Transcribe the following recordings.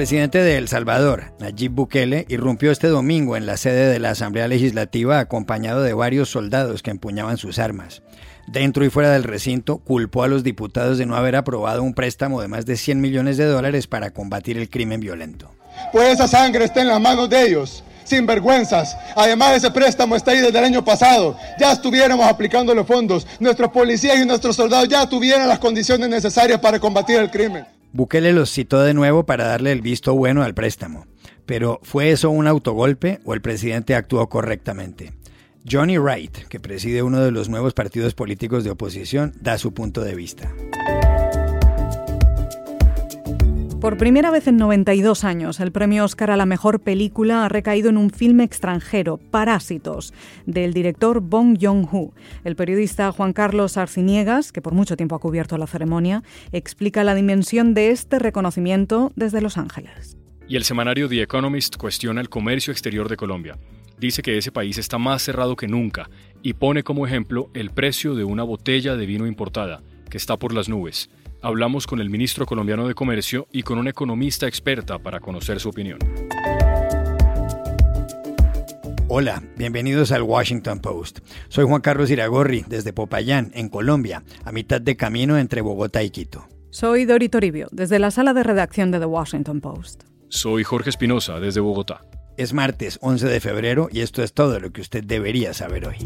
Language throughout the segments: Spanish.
presidente de El Salvador, Nayib Bukele, irrumpió este domingo en la sede de la Asamblea Legislativa acompañado de varios soldados que empuñaban sus armas. Dentro y fuera del recinto, culpó a los diputados de no haber aprobado un préstamo de más de 100 millones de dólares para combatir el crimen violento. Pues esa sangre está en las manos de ellos, sin vergüenzas. Además, ese préstamo está ahí desde el año pasado. Ya estuviéramos aplicando los fondos. Nuestros policías y nuestros soldados ya tuvieran las condiciones necesarias para combatir el crimen. Bukele los citó de nuevo para darle el visto bueno al préstamo. Pero ¿fue eso un autogolpe o el presidente actuó correctamente? Johnny Wright, que preside uno de los nuevos partidos políticos de oposición, da su punto de vista. Por primera vez en 92 años, el premio Oscar a la mejor película ha recaído en un filme extranjero, Parásitos, del director Bong Joon-ho. El periodista Juan Carlos Arciniegas, que por mucho tiempo ha cubierto la ceremonia, explica la dimensión de este reconocimiento desde Los Ángeles. Y el semanario The Economist cuestiona el comercio exterior de Colombia. Dice que ese país está más cerrado que nunca y pone como ejemplo el precio de una botella de vino importada, que está por las nubes hablamos con el ministro colombiano de Comercio y con una economista experta para conocer su opinión. Hola, bienvenidos al Washington Post. Soy Juan Carlos Iragorri, desde Popayán, en Colombia, a mitad de camino entre Bogotá y Quito. Soy Dori Toribio, desde la sala de redacción de The Washington Post. Soy Jorge Espinosa, desde Bogotá. Es martes 11 de febrero y esto es todo lo que usted debería saber hoy.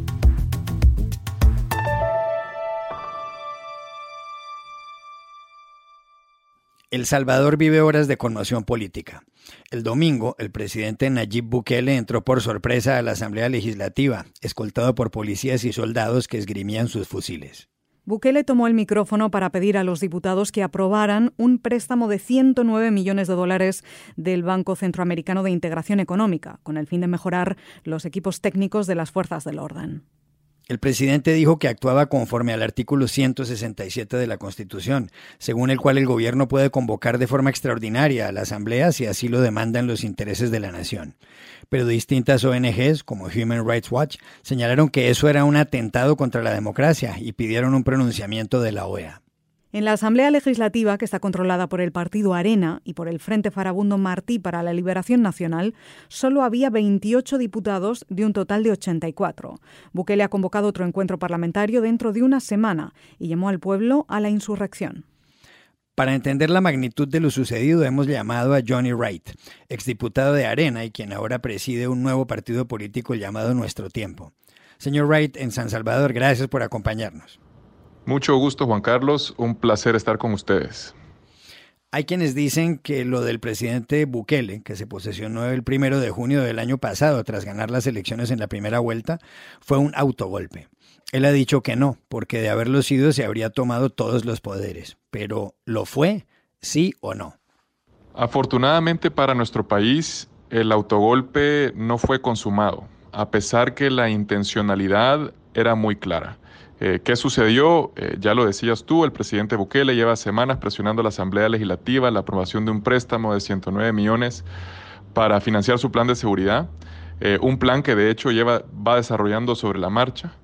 El Salvador vive horas de conmoción política. El domingo, el presidente Nayib Bukele entró por sorpresa a la Asamblea Legislativa, escoltado por policías y soldados que esgrimían sus fusiles. Bukele tomó el micrófono para pedir a los diputados que aprobaran un préstamo de 109 millones de dólares del Banco Centroamericano de Integración Económica, con el fin de mejorar los equipos técnicos de las fuerzas del orden. El presidente dijo que actuaba conforme al artículo 167 de la Constitución, según el cual el gobierno puede convocar de forma extraordinaria a la Asamblea si así lo demandan los intereses de la nación. Pero distintas ONGs, como Human Rights Watch, señalaron que eso era un atentado contra la democracia y pidieron un pronunciamiento de la OEA. En la Asamblea Legislativa, que está controlada por el partido Arena y por el Frente Farabundo Martí para la Liberación Nacional, solo había 28 diputados de un total de 84. Bukele ha convocado otro encuentro parlamentario dentro de una semana y llamó al pueblo a la insurrección. Para entender la magnitud de lo sucedido hemos llamado a Johnny Wright, exdiputado de Arena y quien ahora preside un nuevo partido político llamado Nuestro Tiempo. Señor Wright, en San Salvador, gracias por acompañarnos. Mucho gusto, Juan Carlos. Un placer estar con ustedes. Hay quienes dicen que lo del presidente Bukele, que se posesionó el primero de junio del año pasado tras ganar las elecciones en la primera vuelta, fue un autogolpe. Él ha dicho que no, porque de haberlo sido se habría tomado todos los poderes. Pero ¿lo fue? ¿Sí o no? Afortunadamente para nuestro país, el autogolpe no fue consumado, a pesar que la intencionalidad era muy clara. Eh, ¿Qué sucedió? Eh, ya lo decías tú, el presidente Bukele lleva semanas presionando a la Asamblea Legislativa la aprobación de un préstamo de 109 millones para financiar su plan de seguridad, eh, un plan que de hecho lleva, va desarrollando sobre la marcha.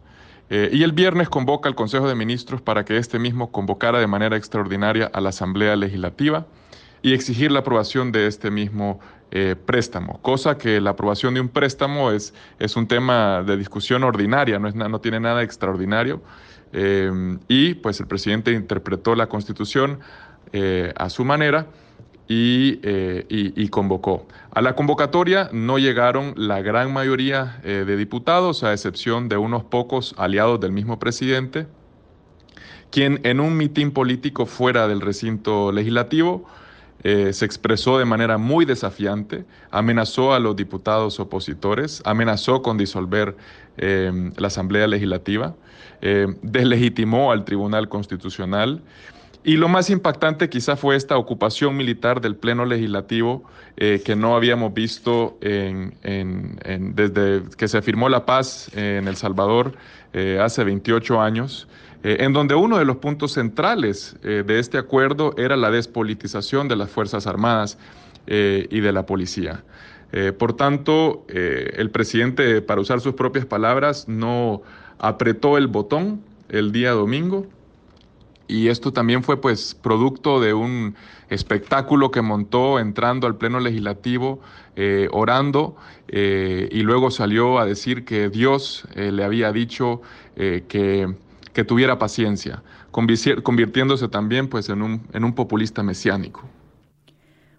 y el viernes convoca al Consejo de Ministros para que este mismo convocara de manera extraordinaria a la Asamblea Legislativa y exigir la aprobación de este mismo eh, préstamo, cosa que la aprobación de un préstamo es, es un tema de discusión ordinaria, no, es, no tiene nada extraordinario. Eh, y pues el presidente interpretó la constitución eh, a su manera y, y, convocó. A la convocatoria no llegaron la gran mayoría de diputados, a excepción de unos pocos aliados del mismo presidente, quien en un mitin político fuera del recinto legislativo eh, se expresó de manera muy desafiante, amenazó a los diputados opositores, amenazó con disolver eh, la Asamblea Legislativa, eh, deslegitimó al Tribunal Constitucional. Y lo más impactante quizá fue esta ocupación militar del Pleno Legislativo que no habíamos visto desde que se firmó la paz en El Salvador hace 28 años. Eh, en donde uno de los puntos centrales eh, de este acuerdo era la despolitización de las Fuerzas Armadas eh, y de la policía. por tanto, el presidente, para usar sus propias palabras, no apretó el botón el día domingo y esto también fue pues producto de un espectáculo que montó entrando al Pleno Legislativo, eh, orando, eh, y luego salió a decir que Dios eh, le había dicho que, que, tuviera paciencia, convirtiéndose también pues en un, en un populista mesiánico.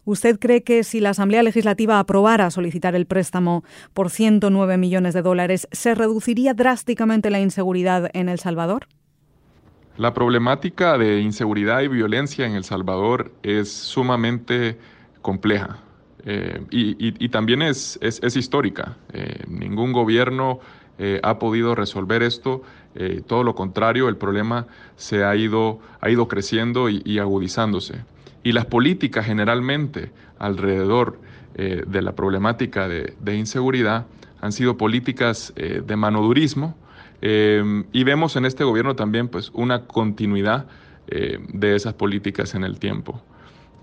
¿Usted cree que si la Asamblea Legislativa aprobara solicitar el préstamo por 109 millones de dólares, se reduciría drásticamente la inseguridad en El Salvador? La problemática de inseguridad y violencia en El Salvador es sumamente compleja eh, y, también es, histórica. Eh, ningún gobierno eh, ha podido resolver esto. todo lo contrario, el problema se ha ido, ha ido creciendo y, agudizándose. Y las políticas generalmente alrededor de la problemática de, de, inseguridad han sido políticas de manodurismo, eh, y vemos en este gobierno también pues, una continuidad eh, de esas políticas en el tiempo.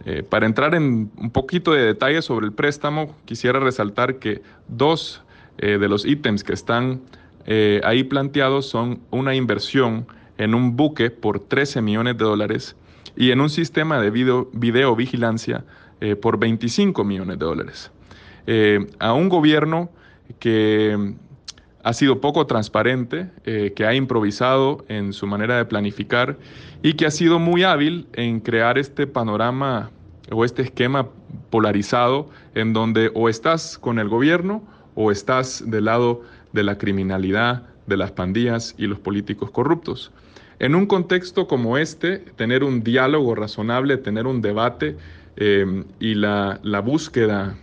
Eh, para entrar en un poquito de detalle sobre el préstamo, quisiera resaltar que dos de los ítems que están ahí planteados son una inversión en un buque por 13 millones de dólares y en un sistema de video, videovigilancia por 25 millones de dólares. a un gobierno que ha sido poco transparente, eh, que ha improvisado en su manera de planificar y que ha sido muy hábil en crear este panorama o este esquema polarizado en donde o estás con el gobierno o estás del lado de la criminalidad, de las pandillas y los políticos corruptos. En un contexto como este, tener un diálogo razonable, tener un debate eh, y la, la búsqueda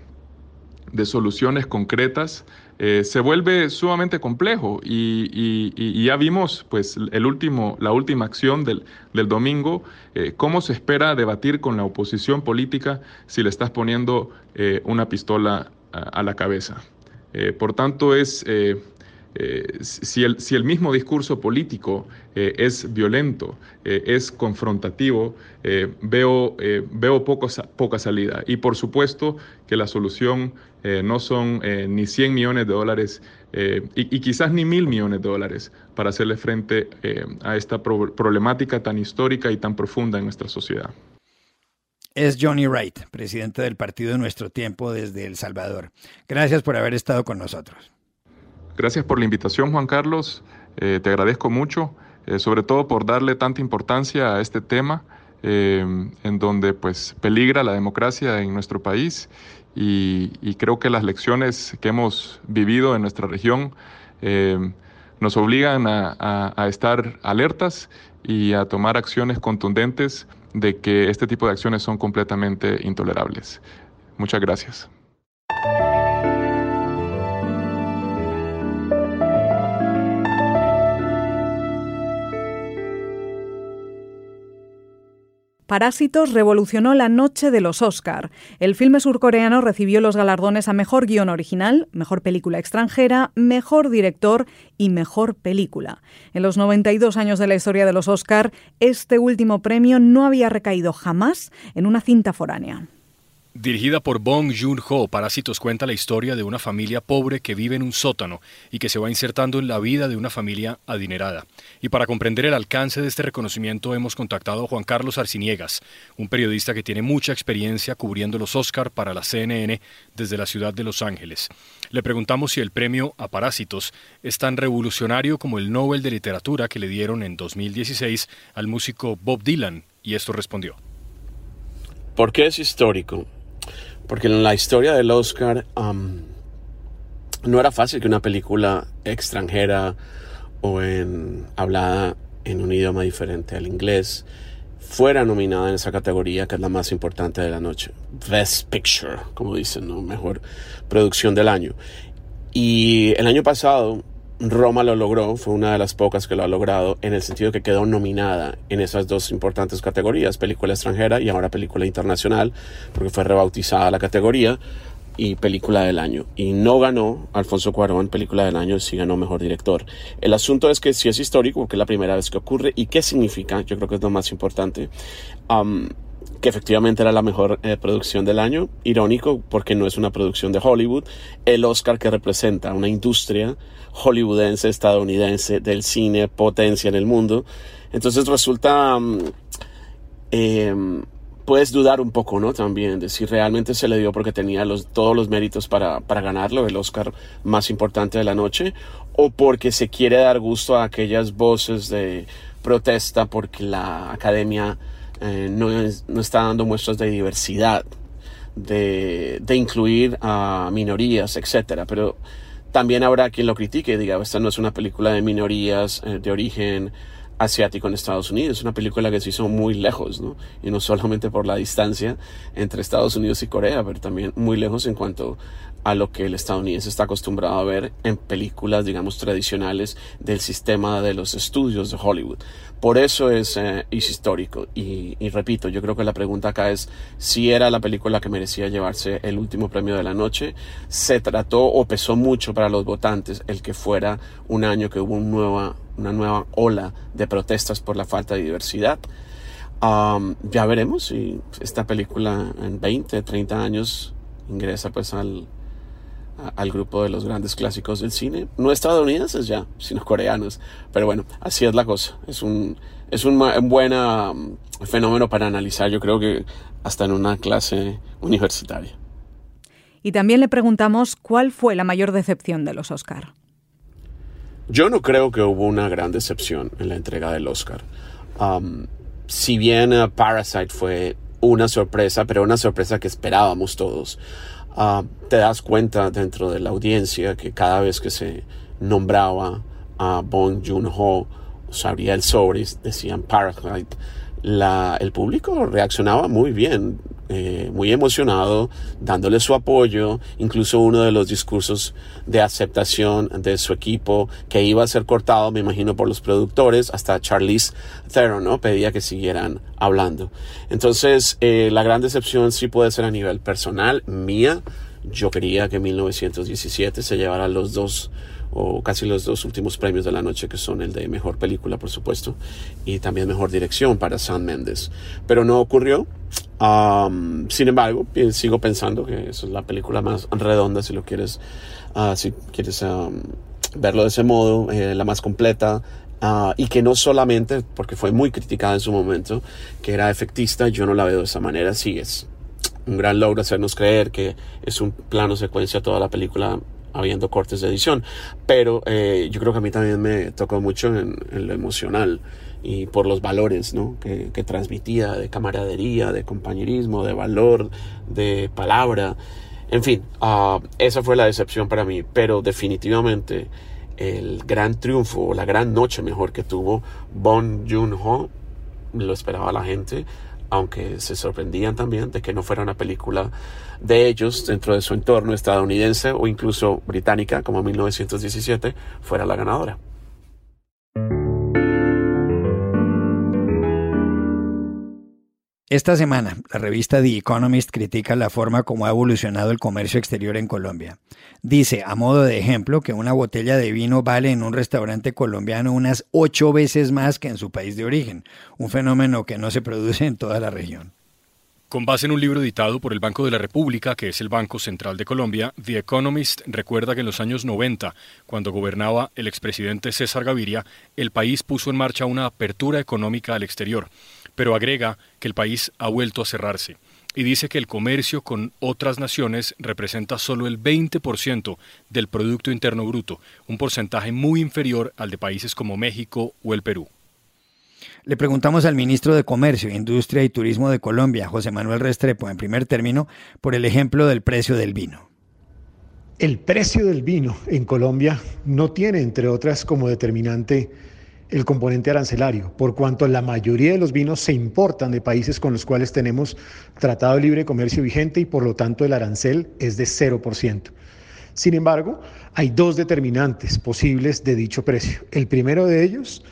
de soluciones concretas eh, se vuelve sumamente complejo y, ya vimos pues el último, la última acción del, domingo, eh, cómo se espera debatir con la oposición política si le estás poniendo eh, una pistola a, la cabeza. por tanto, es eh, si, el, mismo discurso político eh, es violento, eh, es confrontativo, veo, veo poca salida. Y por supuesto que la solución no son ni 100 millones de dólares y, y, quizás ni mil millones de dólares para hacerle frente a esta problemática tan histórica y tan profunda en nuestra sociedad. Es Johnny Wright, presidente del Partido de Nuestro Tiempo desde El Salvador. Gracias por haber estado con nosotros. Gracias por la invitación, Juan Carlos. Eh, te agradezco mucho, eh, sobre todo por darle tanta importancia a este tema, eh, en donde pues peligra la democracia en nuestro país y, creo que las lecciones que hemos vivido en nuestra región nos obligan a, a estar alertas y a tomar acciones contundentes de que este tipo de acciones son completamente intolerables. Muchas gracias. Parásitos revolucionó la noche de los Oscar. El filme surcoreano recibió los galardones a Mejor Guión Original, Mejor Película Extranjera, Mejor Director y Mejor Película. En los 92 años de la historia de los Oscar, este último premio no había recaído jamás en una cinta foránea. Dirigida por Bong Joon-ho, Parásitos cuenta la historia de una familia pobre que vive en un sótano y que se va insertando en la vida de una familia adinerada. Y para comprender el alcance de este reconocimiento hemos contactado a Juan Carlos Arciniegas, un periodista que tiene mucha experiencia cubriendo los Oscar para la CNN desde la ciudad de Los Ángeles. Le preguntamos si el premio a Parásitos es tan revolucionario como el Nobel de Literatura que le dieron en 2016 al músico Bob Dylan, y esto respondió. ¿Por qué es histórico? Porque en la historia del Oscar no era fácil que una película extranjera o en, hablada en un idioma diferente al inglés fuera nominada en esa categoría que es la más importante de la noche. Best Picture, como dicen, ¿no? Mejor producción del año. Y el año pasado Roma lo logró, fue una de las pocas que lo ha logrado, en el sentido que quedó nominada en esas dos importantes categorías, película extranjera y ahora película internacional, porque fue rebautizada la categoría, y película del año. Y no ganó Alfonso Cuarón película del año, sí ganó mejor director. El asunto es que si es histórico, porque es la primera vez que ocurre, y qué significa, yo creo que es lo más importante que efectivamente era la mejor eh, producción del año. Irónico porque no es una producción de Hollywood. El Oscar que representa una industria hollywoodense, estadounidense, del cine, potencia en el mundo. Entonces resulta em, puedes dudar un poco, ¿no? También de si realmente se le dio porque tenía los, todos los méritos para, para ganarlo, el Oscar más importante de la noche, o porque se quiere dar gusto a aquellas voces de protesta porque la academia eh, no, no, está dando muestras de diversidad, de, de incluir a minorías, etcétera. Pero también habrá quien lo critique y diga, esta no es una película de minorías eh, de origen asiático en Estados Unidos. Es una película que se hizo muy lejos, ¿no? Y no solamente por la distancia entre Estados Unidos y Corea, pero también muy lejos en cuanto a lo que el estadounidense está acostumbrado a ver en películas, digamos, tradicionales del sistema de los estudios de Hollywood. Por eso es, eh, histórico. Y, repito, yo creo que la pregunta acá es si era la película que merecía llevarse el último premio de la noche. Se trató o pesó mucho para los votantes el que fuera un año que hubo un nueva, una nueva ola de protestas por la falta de diversidad. Ya veremos si esta película en 20, 30 años ingresa pues al, al grupo de los grandes clásicos del cine, no estadounidenses ya, sino coreanos. Pero bueno, así es la cosa. Es un, es un, buen um, fenómeno para analizar, yo creo que hasta en una clase universitaria. Y también le preguntamos cuál fue la mayor decepción de los Oscar. Yo no creo que hubo una gran decepción en la entrega del Oscar. Um, si bien uh, Parasite fue una sorpresa, pero una sorpresa que esperábamos todos. Ah, te das cuenta dentro de la audiencia que cada vez que se nombraba a Bong Joon-ho, sabría el sobre, decían Parasite, la, el público reaccionaba muy bien, eh, muy emocionado, dándole su apoyo, incluso uno de los discursos de aceptación de su equipo que iba a ser cortado, me imagino, por los productores, hasta Charlize Theron, ¿no? Pedía que siguieran hablando. Entonces, eh, la gran decepción sí puede ser a nivel personal, mía. Yo quería que 1917 se llevara los dos o casi los dos últimos premios de la noche, que son el de mejor película, por supuesto, y también mejor dirección para Sam Mendes. Pero no ocurrió. sin embargo, sigo pensando que es la película más redonda, si lo quieres, uh, si quieres verlo de ese modo, eh, la más completa, Uh, y que no solamente, porque fue muy criticada en su momento, que era efectista, yo no la veo de esa manera, sí es un gran logro hacernos creer que es un plano secuencia toda la película habiendo cortes de edición. Pero eh, yo creo que a mí también me tocó mucho en, lo emocional y por los valores ¿no? que, transmitía de camaradería, de compañerismo, de valor, de palabra. En fin, uh, esa fue la decepción para mí, pero definitivamente el gran triunfo, la gran noche mejor que tuvo Bon Joon-ho, lo esperaba la gente, aunque se sorprendían también de que no fuera una película de ellos dentro de su entorno estadounidense o incluso británica como 1917 fuera la ganadora. Esta semana, la revista The Economist critica la forma como ha evolucionado el comercio exterior en Colombia. Dice, a modo de ejemplo, que una botella de vino vale en un restaurante colombiano unas ocho veces más que en su país de origen, un fenómeno que no se produce en toda la región. Con base en un libro editado por el Banco de la República, que es el Banco Central de Colombia, The Economist recuerda que en los años 90, cuando gobernaba el expresidente César Gaviria, el país puso en marcha una apertura económica al exterior, pero agrega que el país ha vuelto a cerrarse y dice que el comercio con otras naciones representa solo el 20% del Producto Interno Bruto, un porcentaje muy inferior al de países como México o el Perú. Le preguntamos al ministro de Comercio, Industria y Turismo de Colombia, José Manuel Restrepo, en primer término, por el ejemplo del precio del vino. El precio del vino en Colombia no tiene, entre otras, como determinante el componente arancelario, por cuanto la mayoría de los vinos se importan de países con los cuales tenemos tratado de libre comercio vigente y por lo tanto el arancel es de 0%. Sin embargo, hay dos determinantes posibles de dicho precio. El primero de ellos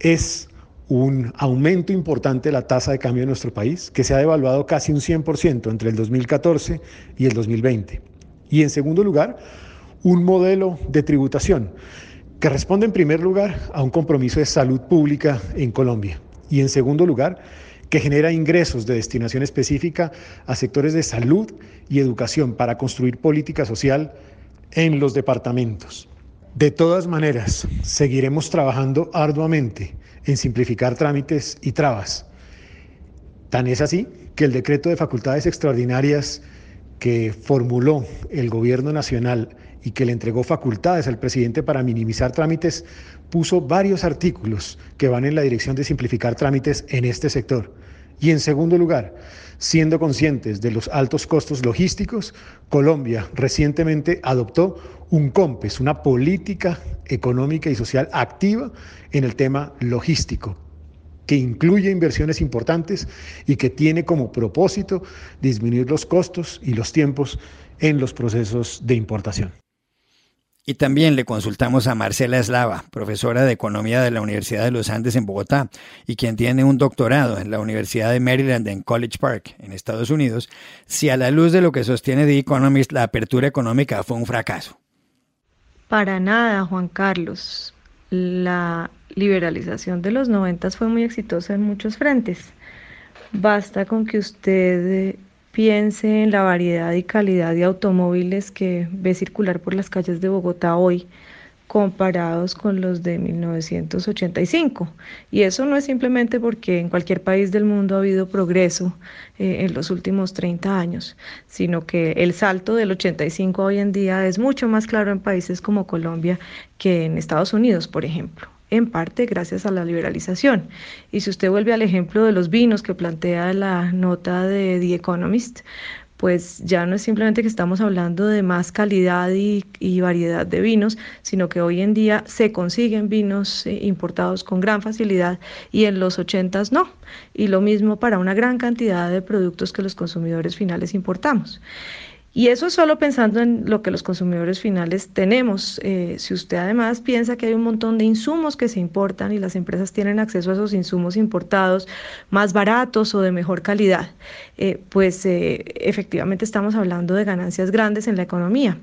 es un aumento importante de la tasa de cambio en nuestro país, que se ha devaluado casi un 100% entre el 2014 y el 2020. Y en segundo lugar, un modelo de tributación que responde en primer lugar a un compromiso de salud pública en Colombia y en segundo lugar que genera ingresos de destinación específica a sectores de salud y educación para construir política social en los departamentos. De todas maneras, seguiremos trabajando arduamente en simplificar trámites y trabas Tan es así que el decreto de facultades extraordinarias que formuló el gobierno nacional y que le entregó facultades al presidente para minimizar trámites, puso varios artículos que van en la dirección de simplificar trámites en este sector. Y en segundo lugar, siendo conscientes de los altos costos logísticos, Colombia recientemente adoptó un COMPES, una política económica y social activa en el tema logístico, que incluye inversiones importantes y que tiene como propósito disminuir los costos y los tiempos en los procesos de importación. Y también le consultamos a Marcela Eslava, profesora de Economía de la Universidad de los Andes en Bogotá y quien tiene un doctorado en la Universidad de Maryland en College Park, en Estados Unidos, si a la luz de lo que sostiene The Economist la apertura económica fue un fracaso. Para nada, Juan Carlos. La liberalización de los noventas fue muy exitosa en muchos frentes. Basta con que usted piense en la variedad y calidad de automóviles que ve circular por las calles de Bogotá hoy comparados con los de 1985. Y eso no es simplemente porque en cualquier país del mundo ha habido progreso eh, en los últimos 30 años, sino que el salto del 85 hoy en día es mucho más claro en países como Colombia que en Estados Unidos, por ejemplo en parte gracias a la liberalización. Y si usted vuelve al ejemplo de los vinos que plantea la nota de The Economist, pues ya no es simplemente que estamos hablando de más calidad y, variedad de vinos, sino que hoy en día se consiguen vinos eh, importados con gran facilidad y en los 80 no. Y lo mismo para una gran cantidad de productos que los consumidores finales importamos. Y eso solo pensando en lo que los consumidores finales tenemos. Eh, si usted además piensa que hay un montón de insumos que se importan y las empresas tienen acceso a esos insumos importados más baratos o de mejor calidad, eh, pues eh, efectivamente estamos hablando de ganancias grandes en la economía.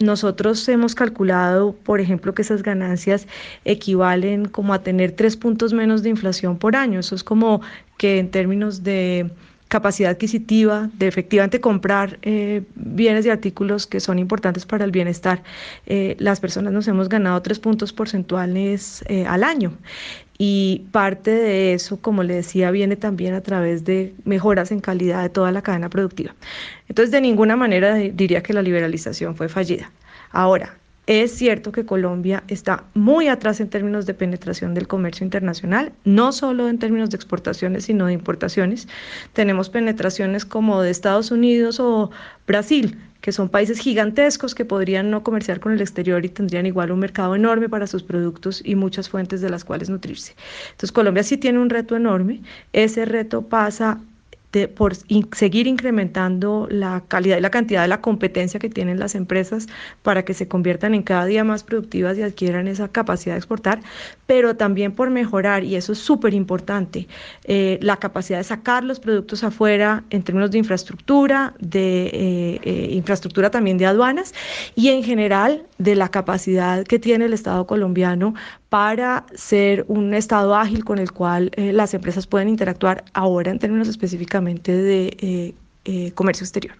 Nosotros hemos calculado, por ejemplo, que esas ganancias equivalen como a tener tres puntos menos de inflación por año. Eso es como que en términos de capacidad adquisitiva, de efectivamente comprar eh, bienes y artículos que son importantes para el bienestar, eh, las personas nos hemos ganado tres puntos porcentuales eh, al año. Y parte de eso, como le decía, viene también a través de mejoras en calidad de toda la cadena productiva. Entonces, de ninguna manera diría que la liberalización fue fallida. Ahora, es cierto que Colombia está muy atrás en términos de penetración del comercio internacional, no solo en términos de exportaciones, sino de importaciones. Tenemos penetraciones como de Estados Unidos o Brasil, que son países gigantescos que podrían no comerciar con el exterior y tendrían igual un mercado enorme para sus productos y muchas fuentes de las cuales nutrirse. Entonces Colombia sí tiene un reto enorme. Ese reto pasa por seguir incrementando la calidad y la cantidad de la competencia que tienen las empresas para que se conviertan en cada día más productivas y adquieran esa capacidad de exportar, pero también por mejorar, y eso es súper importante, eh, la capacidad de sacar los productos afuera en términos de infraestructura, de eh, eh, infraestructura también de aduanas y en general de la capacidad que tiene el Estado colombiano para ser un Estado ágil con el cual las empresas pueden interactuar ahora en términos específicamente de comercio exterior.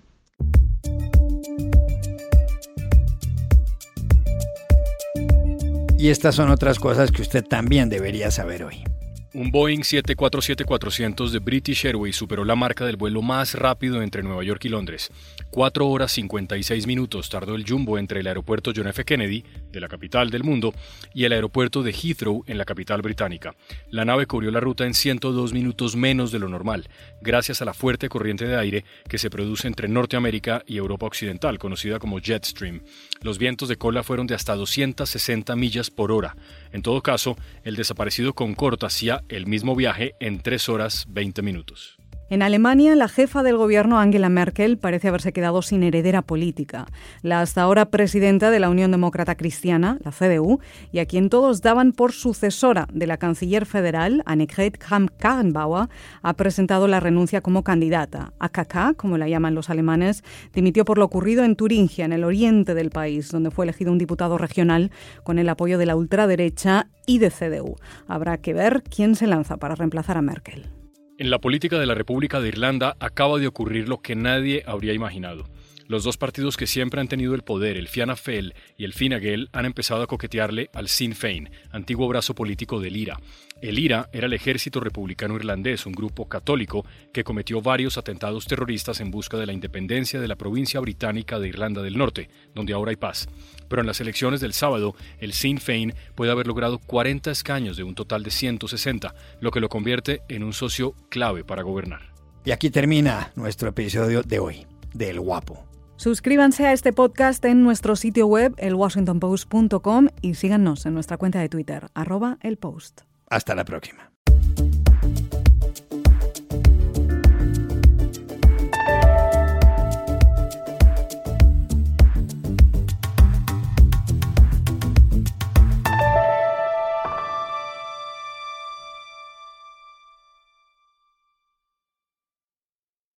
Y estas son otras cosas que usted también debería saber hoy. Un Boeing 747-400 de British Airways superó la marca del vuelo más rápido entre Nueva York y Londres. 4 horas 56 minutos tardó el Jumbo entre el aeropuerto John F. Kennedy, de la capital del mundo, y el aeropuerto de Heathrow, en la capital británica. La nave cubrió la ruta en 102 minutos menos de lo normal, gracias a la fuerte corriente de aire que se produce entre Norteamérica y Europa Occidental, conocida como Jetstream. Los vientos de cola fueron de hasta 260 millas por hora. En todo caso, el desaparecido Concorde hacía el mismo viaje en 3 horas 20 minutos. En Alemania, la jefa del gobierno Angela Merkel parece haberse quedado sin heredera política. La hasta ahora presidenta de la Unión Demócrata Cristiana, la CDU, y a quien todos daban por sucesora de la canciller federal, Annegret Kramp-Karrenbauer, ha presentado la renuncia como candidata. AKK, como la llaman los alemanes, dimitió por lo ocurrido en Turingia, en el oriente del país, donde fue elegido un diputado regional con el apoyo de la ultraderecha y de CDU. Habrá que ver quién se lanza para reemplazar a Merkel. En la política de la República de Irlanda acaba de ocurrir lo que nadie habría imaginado. Los dos partidos que siempre han tenido el poder, el Fianna Fáil y el Fine Gael, han empezado a coquetearle al Sinn Féin, antiguo brazo político del IRA. El IRA era el Ejército Republicano Irlandés, un grupo católico que cometió varios atentados terroristas en busca de la independencia de la provincia británica de Irlanda del Norte, donde ahora hay paz. Pero en las elecciones del sábado, el Sinn Féin puede haber logrado 40 escaños de un total de 160, lo que lo convierte en un socio clave para gobernar. Y aquí termina nuestro episodio de hoy, del Guapo. Suscríbanse a este podcast en nuestro sitio web, elwashingtonpost.com, y síganos en nuestra cuenta de Twitter, arroba el post. Hasta la próxima.